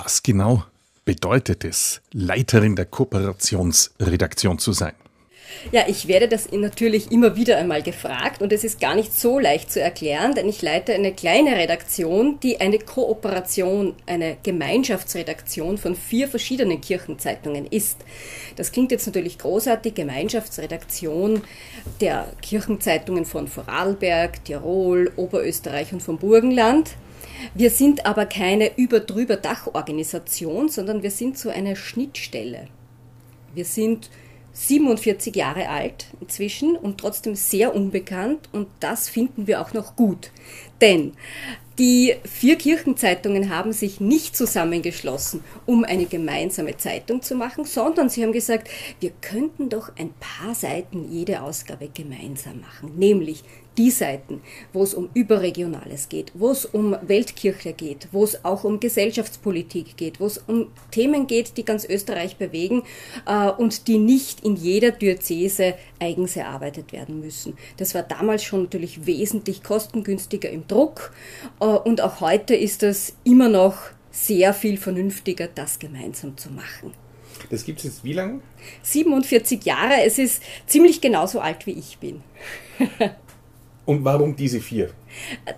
Was genau bedeutet es, Leiterin der Kooperationsredaktion zu sein? Ja, ich werde das natürlich immer wieder einmal gefragt und es ist gar nicht so leicht zu erklären, denn ich leite eine kleine Redaktion, die eine Kooperation, eine Gemeinschaftsredaktion von vier verschiedenen Kirchenzeitungen ist. Das klingt jetzt natürlich großartig, Gemeinschaftsredaktion der Kirchenzeitungen von Vorarlberg, Tirol, Oberösterreich und vom Burgenland. Wir sind aber keine überdrüber Dachorganisation, sondern wir sind so eine Schnittstelle. Wir sind 47 Jahre alt inzwischen und trotzdem sehr unbekannt und das finden wir auch noch gut. Denn die vier Kirchenzeitungen haben sich nicht zusammengeschlossen, um eine gemeinsame Zeitung zu machen, sondern sie haben gesagt, wir könnten doch ein paar Seiten jede Ausgabe gemeinsam machen, nämlich die Seiten, wo es um Überregionales geht, wo es um Weltkirche geht, wo es auch um Gesellschaftspolitik geht, wo es um Themen geht, die ganz Österreich bewegen äh, und die nicht in jeder Diözese eigens erarbeitet werden müssen. Das war damals schon natürlich wesentlich kostengünstiger im Druck äh, und auch heute ist es immer noch sehr viel vernünftiger, das gemeinsam zu machen. Das gibt es jetzt wie lange? 47 Jahre. Es ist ziemlich genauso alt wie ich bin. Und warum diese vier?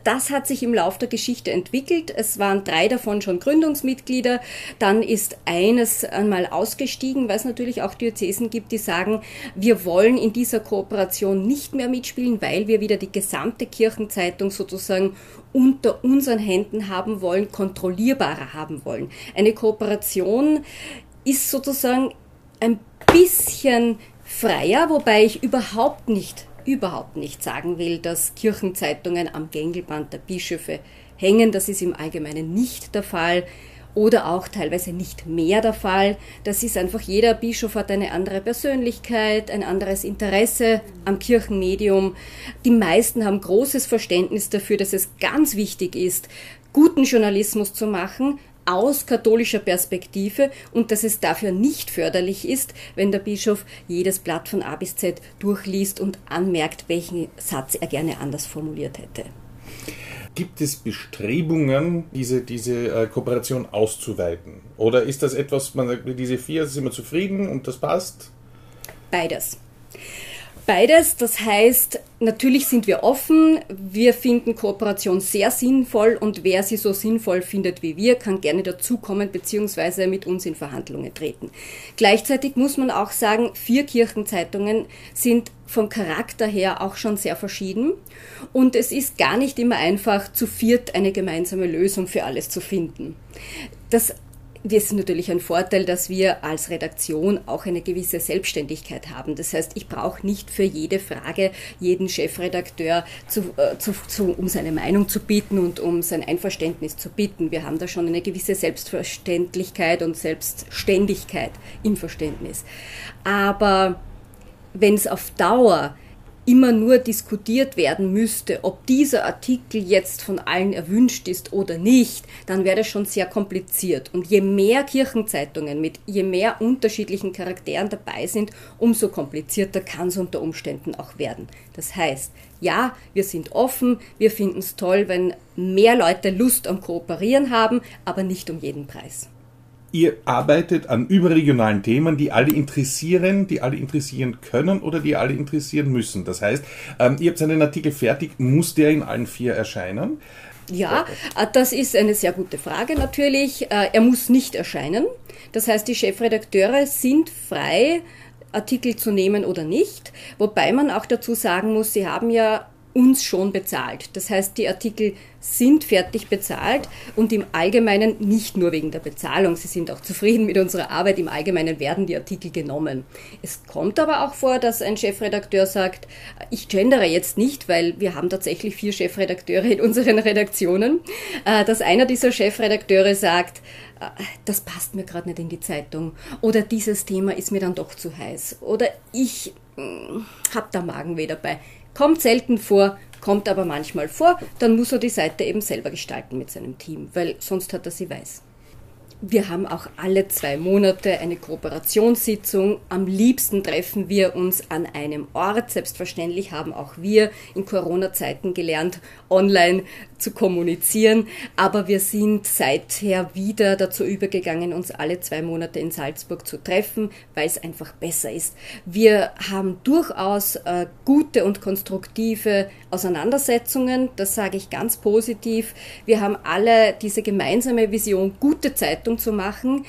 Das hat sich im Laufe der Geschichte entwickelt. Es waren drei davon schon Gründungsmitglieder. Dann ist eines einmal ausgestiegen, weil es natürlich auch Diözesen gibt, die sagen, wir wollen in dieser Kooperation nicht mehr mitspielen, weil wir wieder die gesamte Kirchenzeitung sozusagen unter unseren Händen haben wollen, kontrollierbarer haben wollen. Eine Kooperation ist sozusagen ein bisschen freier, wobei ich überhaupt nicht überhaupt nicht sagen will, dass Kirchenzeitungen am Gängelband der Bischöfe hängen. Das ist im Allgemeinen nicht der Fall oder auch teilweise nicht mehr der Fall. Das ist einfach, jeder Bischof hat eine andere Persönlichkeit, ein anderes Interesse am Kirchenmedium. Die meisten haben großes Verständnis dafür, dass es ganz wichtig ist, guten Journalismus zu machen, aus katholischer Perspektive und dass es dafür nicht förderlich ist, wenn der Bischof jedes Blatt von A bis Z durchliest und anmerkt, welchen Satz er gerne anders formuliert hätte. Gibt es Bestrebungen, diese, diese äh, Kooperation auszuweiten? Oder ist das etwas, man sagt, diese vier sind wir zufrieden und das passt? Beides. Beides, das heißt, natürlich sind wir offen, wir finden Kooperation sehr sinnvoll und wer sie so sinnvoll findet wie wir, kann gerne dazukommen bzw. mit uns in Verhandlungen treten. Gleichzeitig muss man auch sagen, vier Kirchenzeitungen sind vom Charakter her auch schon sehr verschieden und es ist gar nicht immer einfach, zu viert eine gemeinsame Lösung für alles zu finden. Das das ist natürlich ein Vorteil, dass wir als Redaktion auch eine gewisse Selbstständigkeit haben. Das heißt, ich brauche nicht für jede Frage jeden Chefredakteur, zu, äh, zu, zu, um seine Meinung zu bieten und um sein Einverständnis zu bitten. Wir haben da schon eine gewisse Selbstverständlichkeit und Selbstständigkeit im Verständnis. Aber wenn es auf Dauer immer nur diskutiert werden müsste, ob dieser Artikel jetzt von allen erwünscht ist oder nicht, dann wäre das schon sehr kompliziert. Und je mehr Kirchenzeitungen mit je mehr unterschiedlichen Charakteren dabei sind, umso komplizierter kann es unter Umständen auch werden. Das heißt, ja, wir sind offen, wir finden es toll, wenn mehr Leute Lust am Kooperieren haben, aber nicht um jeden Preis ihr arbeitet an überregionalen Themen, die alle interessieren, die alle interessieren können oder die alle interessieren müssen. Das heißt, ähm, ihr habt einen Artikel fertig, muss der in allen vier erscheinen? Ja, äh, das ist eine sehr gute Frage natürlich. Äh, er muss nicht erscheinen. Das heißt, die Chefredakteure sind frei, Artikel zu nehmen oder nicht. Wobei man auch dazu sagen muss, sie haben ja uns schon bezahlt. Das heißt, die Artikel sind fertig bezahlt und im Allgemeinen nicht nur wegen der Bezahlung. Sie sind auch zufrieden mit unserer Arbeit. Im Allgemeinen werden die Artikel genommen. Es kommt aber auch vor, dass ein Chefredakteur sagt, ich gendere jetzt nicht, weil wir haben tatsächlich vier Chefredakteure in unseren Redaktionen, äh, dass einer dieser Chefredakteure sagt, äh, das passt mir gerade nicht in die Zeitung oder dieses Thema ist mir dann doch zu heiß oder ich hm, habe da Magenweh dabei Kommt selten vor, kommt aber manchmal vor, dann muss er die Seite eben selber gestalten mit seinem Team, weil sonst hat er sie weiß. Wir haben auch alle zwei Monate eine Kooperationssitzung. Am liebsten treffen wir uns an einem Ort. Selbstverständlich haben auch wir in Corona-Zeiten gelernt, online zu kommunizieren. Aber wir sind seither wieder dazu übergegangen, uns alle zwei Monate in Salzburg zu treffen, weil es einfach besser ist. Wir haben durchaus äh, gute und konstruktive Auseinandersetzungen. Das sage ich ganz positiv. Wir haben alle diese gemeinsame Vision, gute Zeitung Bewertung zu machen,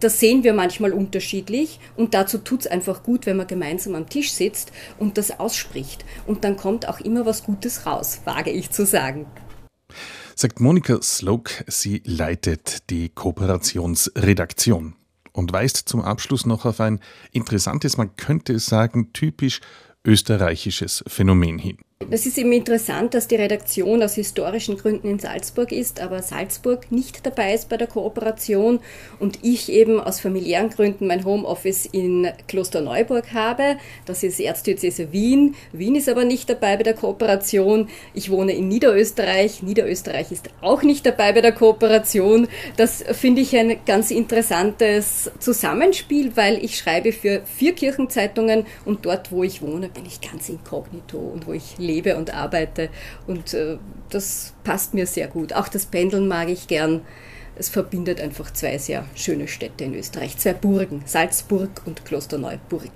das sehen wir manchmal unterschiedlich und dazu tut es einfach gut, wenn man gemeinsam am Tisch sitzt und das ausspricht. Und dann kommt auch immer was Gutes raus, wage ich zu sagen. Sagt Monika Slok, sie leitet die Kooperationsredaktion und weist zum Abschluss noch auf ein interessantes, man könnte sagen, typisch österreichisches Phänomen hin. Es ist eben interessant, dass die Redaktion aus historischen Gründen in Salzburg ist, aber Salzburg nicht dabei ist bei der Kooperation und ich eben aus familiären Gründen mein Homeoffice in Klosterneuburg habe. Das ist Erzdiözese Wien. Wien ist aber nicht dabei bei der Kooperation. Ich wohne in Niederösterreich. Niederösterreich ist auch nicht dabei bei der Kooperation. Das finde ich ein ganz interessantes Zusammenspiel, weil ich schreibe für vier Kirchenzeitungen und dort, wo ich wohne, bin ich ganz inkognito und wo ich lebe lebe und arbeite. Und äh, das passt mir sehr gut. Auch das Pendeln mag ich gern. Es verbindet einfach zwei sehr schöne Städte in Österreich, zwei Burgen, Salzburg und Klosterneuburg.